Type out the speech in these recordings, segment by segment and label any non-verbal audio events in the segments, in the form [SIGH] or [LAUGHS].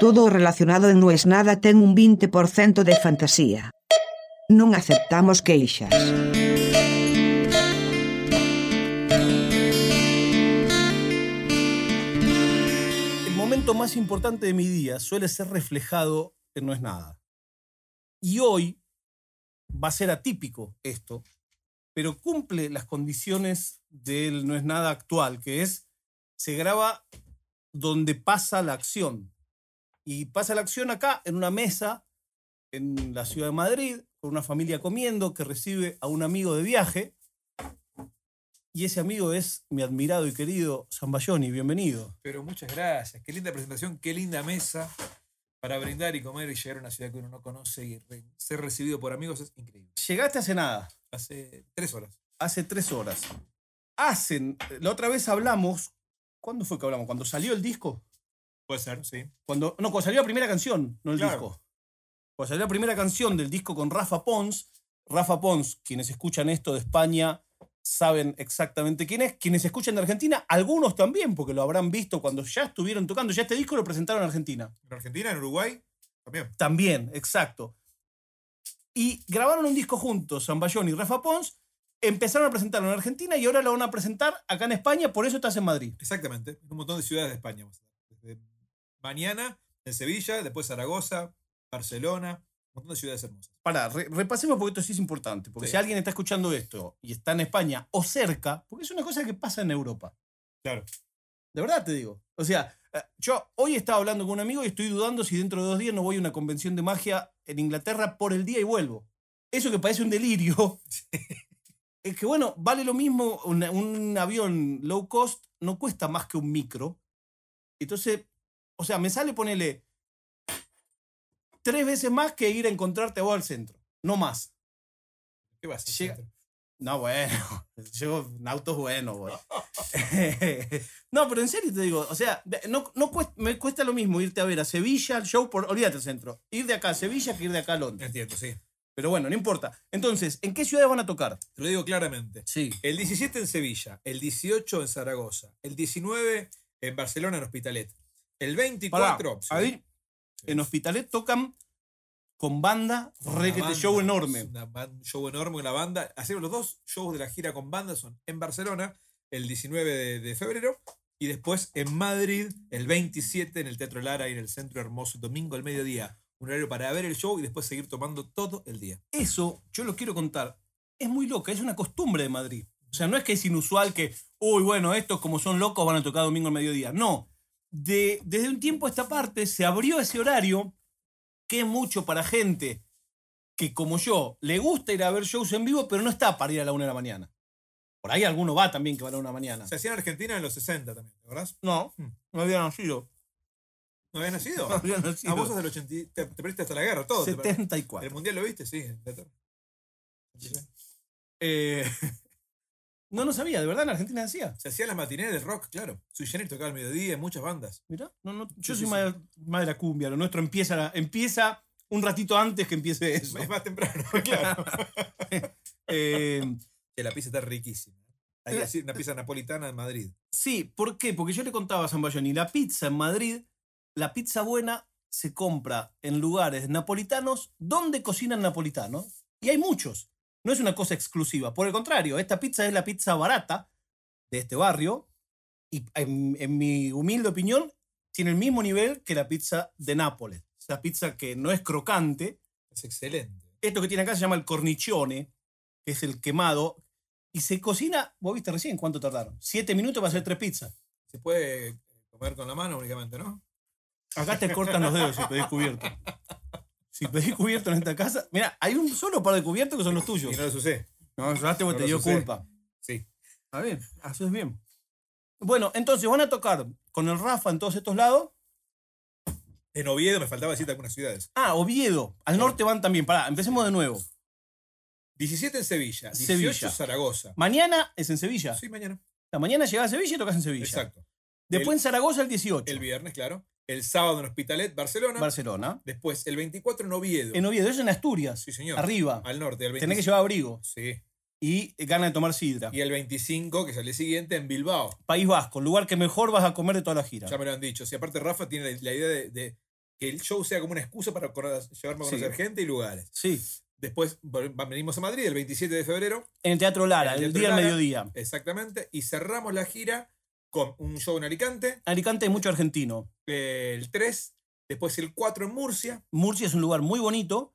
Todo o relacionado en Non es nada ten un 20% de fantasía. Non aceptamos queixas. El momento más importante de mi día suele ser reflejado en No es nada. Y hoy va a ser atípico esto, pero cumple las condiciones del No es nada actual, que es, se graba donde pasa la acción. Y pasa la acción acá, en una mesa, en la ciudad de Madrid, con una familia comiendo, que recibe a un amigo de viaje. Y ese amigo es mi admirado y querido Zambayoni. Bienvenido. Pero muchas gracias. Qué linda presentación, qué linda mesa para brindar y comer y llegar a una ciudad que uno no conoce y re- ser recibido por amigos es increíble. Llegaste hace nada, Hace tres horas. hace tres horas. Hacen, la otra vez hablamos, ¿cuándo fue que hablamos? ¿Cuando salió el disco? Puede ser, sí. Cuando, no, cuando salió la primera canción, no el Claro. disco. Cuando salió la primera canción del disco con Rafa Pons. Rafa Pons, quienes escuchan esto de España saben exactamente quién es. Quienes escuchan de Argentina, algunos también, porque lo habrán visto cuando ya estuvieron tocando. Ya este disco lo presentaron en Argentina. En Argentina, en Uruguay, también. También, exacto. Y grabaron un disco juntos, Zambayón y Rafa Pons. Empezaron a presentarlo en Argentina y ahora lo van a presentar acá en España, por eso estás en Madrid. Exactamente. En un montón de ciudades de España. Mañana en Sevilla, después Zaragoza, Barcelona, un montón de ciudades hermosas. Pará, re- repasemos porque esto sí es importante. Porque Sí. si alguien está escuchando esto y está en España o cerca, porque es una cosa que pasa en Europa. Claro. De verdad te digo. O sea, eh, yo hoy estaba hablando con un amigo y estoy dudando si dentro de dos días no voy a una convención de magia en Inglaterra por el día y vuelvo. Eso que parece un delirio. [LAUGHS] Es que bueno, vale lo mismo un avión low cost, no cuesta más que un micro. Entonces, o sea, me sale ponerle tres veces más que ir a encontrarte vos al centro. No más. ¿Qué vas a Llega- hacer? No, bueno, [LAUGHS] llevo en autos buenos, [LAUGHS] güey. no, pero en serio te digo, o sea, no, no cuesta, me cuesta lo mismo irte a ver a Sevilla al show por, olvídate el centro, ir de acá a Sevilla que ir de acá a Londres. Entiendo, sí. Pero bueno, no importa. Entonces, ¿en qué ciudades van a tocar? Te lo digo claramente. Sí. El 17 en Sevilla, el 18 en Zaragoza, el 19 en Barcelona, en Hospitalet. El 24 sí, ahí en Hospitalet tocan con banda, requete show enorme. una show enorme con la banda. Hacemos los dos shows de la gira con banda, son en Barcelona el 19 de, de febrero y después en Madrid el 27 en el Teatro Lara y en el Centro Hermoso, domingo al mediodía. Un horario para ver el show y después seguir tomando todo el día. Eso, yo lo quiero contar, es muy loca, es una costumbre de Madrid. O sea, no es que es inusual que, uy, bueno, estos como son locos van a tocar domingo al mediodía. No. De, desde un tiempo a esta parte se abrió ese horario que es mucho para gente que, como yo, le gusta ir a ver shows en vivo, pero no está para ir a la una de la mañana. Por ahí alguno va también que va a la una de la mañana. Se hacía en Argentina en los 60 también, ¿te acordás? No, Mm. no había nacido. ¿No habías nacido? [LAUGHS] No había Ah, vos nacido. sos del 80. y- Te, te perdiste hasta la guerra, todo. te perdiste. 74. ¿El mundial lo viste? Sí. en Inglaterra. Eh, [LAUGHS] no, no sabía, de verdad en Argentina decía. Se hacían las matineras del rock, claro. Sui Generis tocaba al mediodía en muchas bandas. Mira, no, no, yo Sí, soy sí, más, más de la cumbia, lo nuestro empieza, la- empieza un ratito antes que empiece eso. Es más temprano, [LAUGHS] claro. [LAUGHS] Eh, que la pizza está riquísima. Hay que decir, una pizza napolitana en Madrid. sí, ¿por qué? Porque yo le contaba a Zambayoni, la pizza en Madrid, la pizza buena se compra en lugares napolitanos donde cocinan napolitanos. Y hay muchos. No es una cosa exclusiva. Por el contrario, esta pizza es la pizza barata de este barrio. Y en, en mi humilde opinión, tiene el mismo nivel que la pizza de Nápoles. Esa pizza que no es crocante, Es excelente. Esto que tiene acá se llama el cornicione, que es el quemado, y se cocina, vos viste recién cuánto tardaron. Siete minutos para hacer tres pizzas. Se puede comer con la mano únicamente, ¿no? Acá te cortan los dedos si pedís cubierto. [LAUGHS] Si pedís cubierto en esta casa, mira, hay un solo par de cubiertos que son los tuyos. Y no lo sucede. No, llevaste porque No te dio culpa. Sí. A ver, haces bien. Bueno, entonces van a tocar con el Rafa en todos estos lados. En Oviedo me faltaba decirte algunas ciudades. Ah, Oviedo. Al norte van también. Pará, empecemos de nuevo. 17 en Sevilla, 18 Sevilla. Zaragoza. Mañana es en Sevilla. Sí, mañana. La mañana llegás a Sevilla y tocas en Sevilla. Exacto. Después en Zaragoza el 18. El viernes, claro. El sábado en Hospitalet, Barcelona. Barcelona. Después el 24 en Oviedo. En Oviedo, eso en Asturias. Sí, señor. Arriba. Al norte. El Tenés 25. que llevar abrigo. Sí. Y ganas de tomar sidra. Y el 25, que es el siguiente, en Bilbao. País Vasco, lugar que mejor vas a comer de toda la gira. Ya me lo han dicho. Si aparte Rafa tiene la, la idea de, de que el show sea como una excusa para cono- llevarme a Sí. conocer gente y lugares. Sí. Después venimos a Madrid el 27 de febrero, En el Teatro Lara, En el el, día Lara. mediodía. exactamente, y cerramos la gira con un show en Alicante, Alicante hay mucho argentino. el 3, después el 4 en Murcia, Murcia es un lugar muy bonito,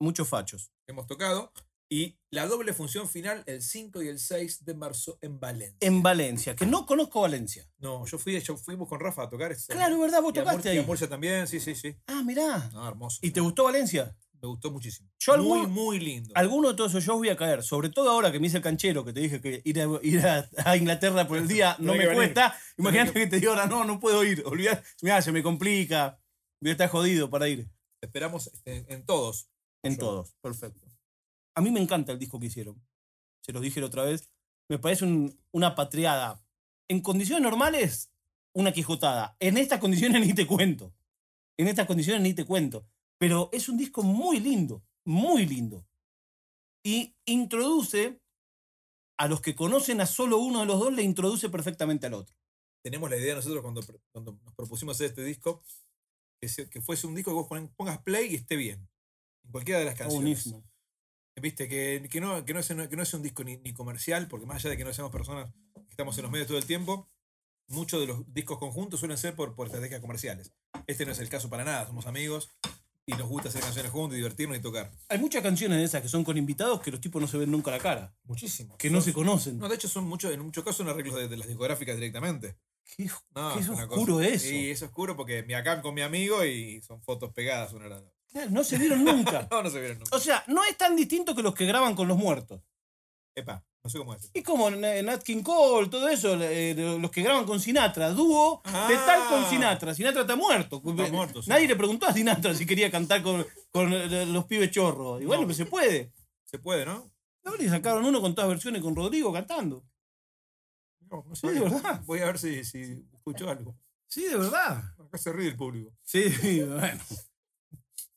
muchos fachos. hemos tocado, y la doble función final el 5 y el 6 de marzo en Valencia. En Valencia, que no conozco Valencia. No, yo fui, yo fuimos con Rafa a tocar. ese- Claro, ¿verdad? Vos y a tocaste Murcia- y a ahí. Murcia también, sí, sí, sí. Ah, mirá. No, hermoso. ¿Y te gustó Valencia? Me gustó muchísimo. Yo muy, algún- muy lindo. Alguno de todos esos shows voy a caer. Sobre todo ahora que me hice el canchero, que te dije que ir a, ir a, [LAUGHS] a Inglaterra por el día [LAUGHS] no me cuesta. Imagínate que te digo ahora, no, no puedo ir. Olvidá, mirá, se me complica. Voy a estar jodido para ir. Te esperamos este, en todos. En Yo. todos. Perfecto. A mí me encanta el disco que hicieron. Se los dije la otra vez. Me parece un- una patriada. En condiciones normales, una quijotada. En estas condiciones [LAUGHS] ni te cuento. En estas condiciones ni te cuento. Pero es un disco muy lindo. Muy lindo. Y introduce a los que conocen a solo uno de los dos, le introduce perfectamente al otro. Tenemos la idea nosotros cuando, cuando nos propusimos hacer este disco, que, se- que fuese un disco que vos pon- pongas play y esté bien. En cualquiera de las canciones. buenísimo. Viste, que, que, no, que, no es, que no es un disco ni, ni comercial, porque más allá de que no seamos personas que estamos en los medios todo el tiempo, muchos de los discos conjuntos suelen ser por, por estrategias comerciales. Este no es el caso para nada, somos amigos y nos gusta hacer canciones juntos, y divertirnos y tocar. Hay muchas canciones de esas que son con invitados que los tipos no se ven nunca la cara. Muchísimo. Que no se conocen. No, de hecho son muchos, en muchos casos son arreglos de, de las discográficas directamente. Qué, No, qué es oscuro cosa- eso. Sí, es oscuro porque me acá con mi amigo y son fotos pegadas una a la otra. Claro, No se vieron nunca. [LAUGHS] No, no se vieron nunca. O sea, no es tan distinto que los que graban con los muertos. Epa, no sé cómo es. Y como N- Nat King Cole, todo eso, eh, los que graban con Sinatra, dúo Ah. de tal con Sinatra. Sinatra está muerto. Está muerto, sí. Nadie le preguntó a Sinatra si quería cantar con, con eh, los pibes chorros. Y bueno, No. pues se puede. Se puede, ¿no? Ahora le sacaron uno con todas versiones con Rodrigo cantando. No, no Sí, de verdad. Voy a ver si, si escucho algo. Sí, de verdad. Acá se ríe el público. Sí, [LAUGHS] bueno.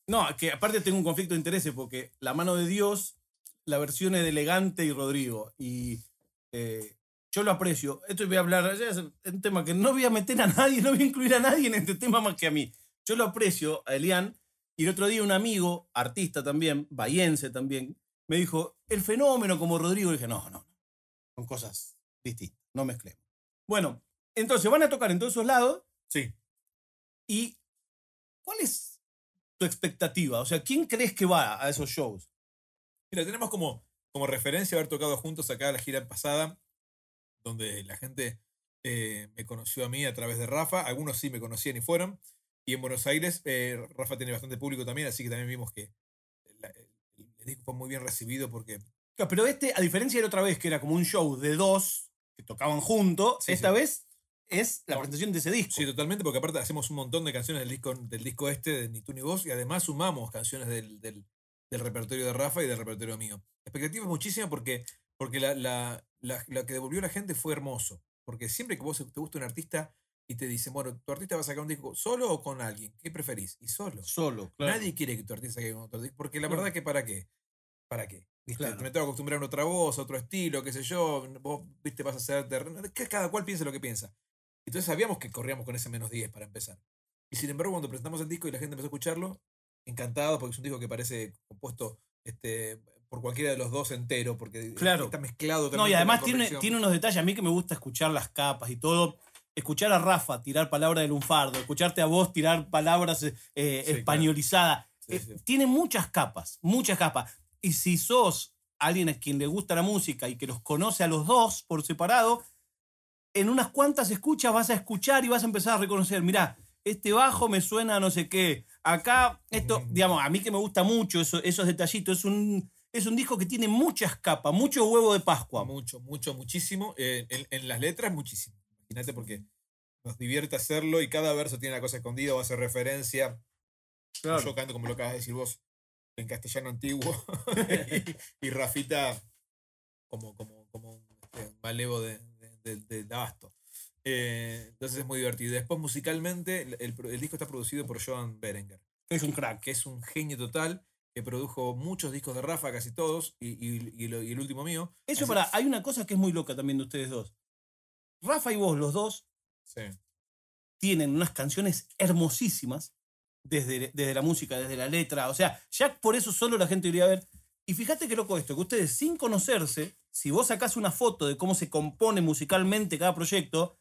No, que aparte tengo un conflicto de intereses porque La mano de Dios, la versión es de Elegante y Rodrigo. Y eh, yo lo aprecio. Esto voy a hablar, es un tema que no voy a meter a nadie, [LAUGHS] no voy a incluir a nadie en este tema más que a mí. Yo lo aprecio a Elian. Y el otro día un amigo, artista también, bahiense también, me dijo, el fenómeno como Rodrigo. Y dije, no, no, no. Son cosas distintas, no mezclemos. Bueno, entonces van a tocar en todos esos lados. Sí. ¿Y cuál es tu expectativa? O sea, ¿quién crees que va a esos shows? Mira, tenemos como, como referencia haber tocado juntos acá la gira pasada, donde la gente eh, me conoció a mí a través de Rafa. Algunos sí me conocían y fueron. Y en Buenos Aires, eh, Rafa tiene bastante público también, así que también vimos que la- el, el disco fue muy bien recibido porque Claro, Pero este, a diferencia de la otra vez, que era como un show de dos que tocaban juntos, Sí, esta sí. vez es la presentación de ese disco. Sí, totalmente, porque aparte hacemos un montón de canciones del disco, del disco este, de Ni tú ni vos, y además sumamos canciones del, del- del repertorio de Rafa y del repertorio mío. La expectativa es muchísima porque, porque la, la, la- la que devolvió la gente fue hermoso. Porque siempre que vos te gusta un artista y te dicen, bueno, tu artista va a sacar un disco solo o con alguien, ¿qué preferís? Y solo. Solo, claro. Nadie quiere que tu artista saque otro disco, porque la Claro. verdad que para qué. ¿Para qué? ¿Viste? Claro. Me tengo que acostumbrar a otra voz, a otro estilo, qué sé yo. Vos, viste, vas a hacer terreno. Cada cual piensa lo que piensa. Entonces sabíamos que corríamos con ese menos 10 para empezar. Y sin embargo, cuando presentamos el disco y la gente empezó a escucharlo, encantado, porque es un disco que parece compuesto este, por cualquiera de los dos entero, porque Claro. está mezclado No, y además tiene, tiene unos detalles. A mí que me gusta escuchar las capas y todo. Escuchar a Rafa tirar palabras de lunfardo, escucharte a vos tirar palabras eh, claro. españolizadas. Sí, Eh, sí. Tiene muchas capas, muchas capas. Y si sos alguien a quien le gusta la música y que los conoce a los dos por separado, en unas cuantas escuchas vas a escuchar y vas a empezar a reconocer, mirá, este bajo me suena a no sé qué. Acá, esto, digamos, a mí que me gusta mucho eso- esos detallitos, es un, es un disco que tiene muchas capas, mucho huevo de Pascua. Mucho, mucho, muchísimo. Eh, en, en las letras, muchísimo. Imagínate porque nos divierte hacerlo y cada verso tiene una cosa escondida o hace referencia. Yo canto como lo acabas de decir vos, en castellano antiguo. [LAUGHS] y, y Rafita como, como, como un este, malevo de, de, de- de abasto. Eh, entonces es muy divertido. Después musicalmente, el, el disco está producido por Joan Berenger, Es un crack. que es un genio total, que produjo muchos discos de Rafa, casi todos, y, y- y lo- y el último mío. Eso para, hay una cosa que es muy loca también de ustedes dos. Rafa y vos, los dos, Sí. tienen unas canciones hermosísimas, desde, desde la música, desde la letra. O sea, ya por eso solo la gente iría a ver. Y fíjate qué loco esto, que ustedes sin conocerse, si vos sacás una foto de cómo se compone musicalmente cada proyecto,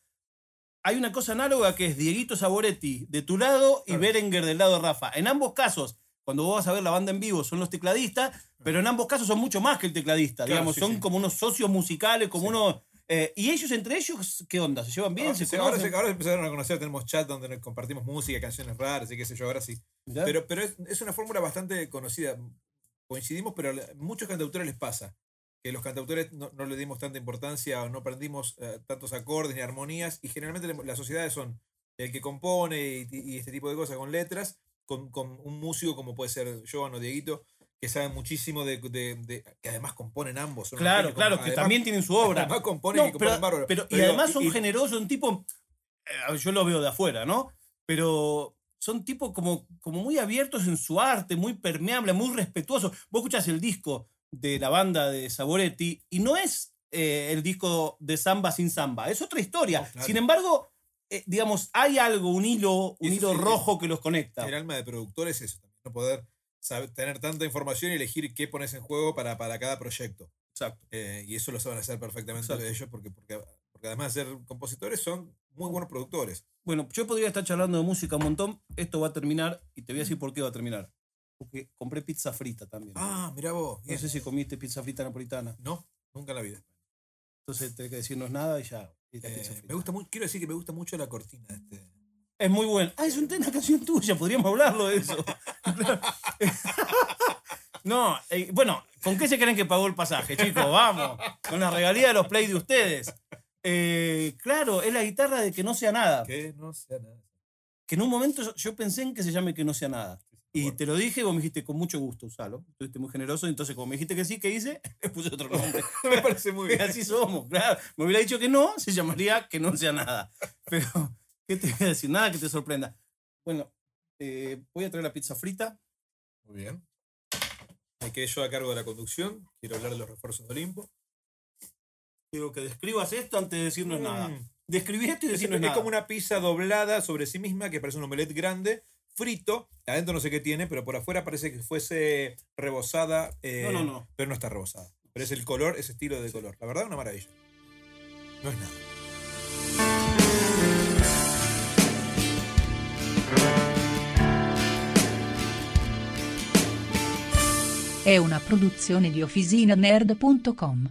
hay una cosa análoga que es Dieguito Saboretti de tu lado y Claro. Berenguer del lado de Rafa. En ambos casos, cuando vos vas a ver la banda en vivo, son los tecladistas, pero en ambos casos son mucho más que el tecladista. Claro, digamos, sí, son sí. como unos socios musicales, como Sí. unos. eh, y ellos entre ellos, ¿qué onda? ¿Se llevan bien? Ahora, ¿Se sí, ahora, se- ahora se empezaron a conocer, tenemos chat donde compartimos música, canciones raras y qué sé yo, ahora sí. Pero es, es una fórmula bastante conocida. Coincidimos, pero a muchos cantautores les pasa que los cantautores no, no le dimos tanta importancia o no aprendimos eh, tantos acordes ni armonías y generalmente las sociedades son el que compone y, y este tipo de cosas con letras, con, con un músico como puede ser Joan o Dieguito, que saben muchísimo de, de- de- que además componen ambos. son Claro, claro, que además- también tienen su obra. [LAUGHS] Además componen No, y componen pero, bárbaro. pero- además son y- generosos, un tipo. eh, yo lo veo de afuera, ¿no? Pero son tipos como, como muy abiertos en su arte, muy permeables, muy respetuosos. Vos escuchás el disco de la banda de Saboretti y no es eh, el disco de samba sin samba, es otra historia. No, claro. Sin embargo, eh, digamos, hay algo, un hilo, un hilo rojo que los conecta. El alma de productor es eso no poder saber- tener tanta información y elegir qué pones en juego para, para cada proyecto. Exacto. Eh, y eso lo saben hacer perfectamente Exacto. ellos porque, porque, porque además de ser compositores son muy buenos productores. Bueno, yo podría estar charlando de música un montón. Esto va a terminar y te voy a decir por qué va a terminar. Porque compré pizza frita también. Ah, mira vos. No sé si comiste pizza frita napolitana. No, nunca en la vida. Entonces tenés que decirnos nada y ya. y la Eh, pizza frita. me gusta muy, quiero decir que me gusta mucho la cortina este. Es muy bueno. Ah, es un- una canción tuya, podríamos hablarlo de eso. [LAUGHS] no, eh, bueno, ¿con qué se creen que pagó el pasaje, chicos? Vamos, con la regalía de los play de ustedes. Eh, claro, es la guitarra de que no sea nada. Que no sea nada. Que en un momento yo pensé en que se llame que no sea nada. Y Bueno. te lo dije y vos me dijiste con mucho gusto, usalo. Estuviste muy generoso. Entonces, como me dijiste que sí, ¿qué hice? [LAUGHS] Le puse otro nombre. [LAUGHS] me parece muy bien. [LAUGHS] Así somos, claro. Me hubiera dicho que no, se llamaría que no sea nada. Pero, ¿qué te voy a decir? Nada que te sorprenda. Bueno, eh, voy a traer la pizza frita. Muy bien. Me quedé yo a cargo de la conducción. Quiero hablar de los refuerzos de Olimpo. Digo que describas esto antes de decirnos nada. Mm. Describí esto y Es, decirnos es nada. como una pizza doblada sobre sí misma que parece un omelette grande, frito. Adentro no sé qué tiene, pero por afuera parece que fuese rebozada. eh, No, no, no. Pero no está rebozada. Pero es el color, ese estilo de color. La verdad, una maravilla. No es nada. È una produzione di OfficinaNerd.com.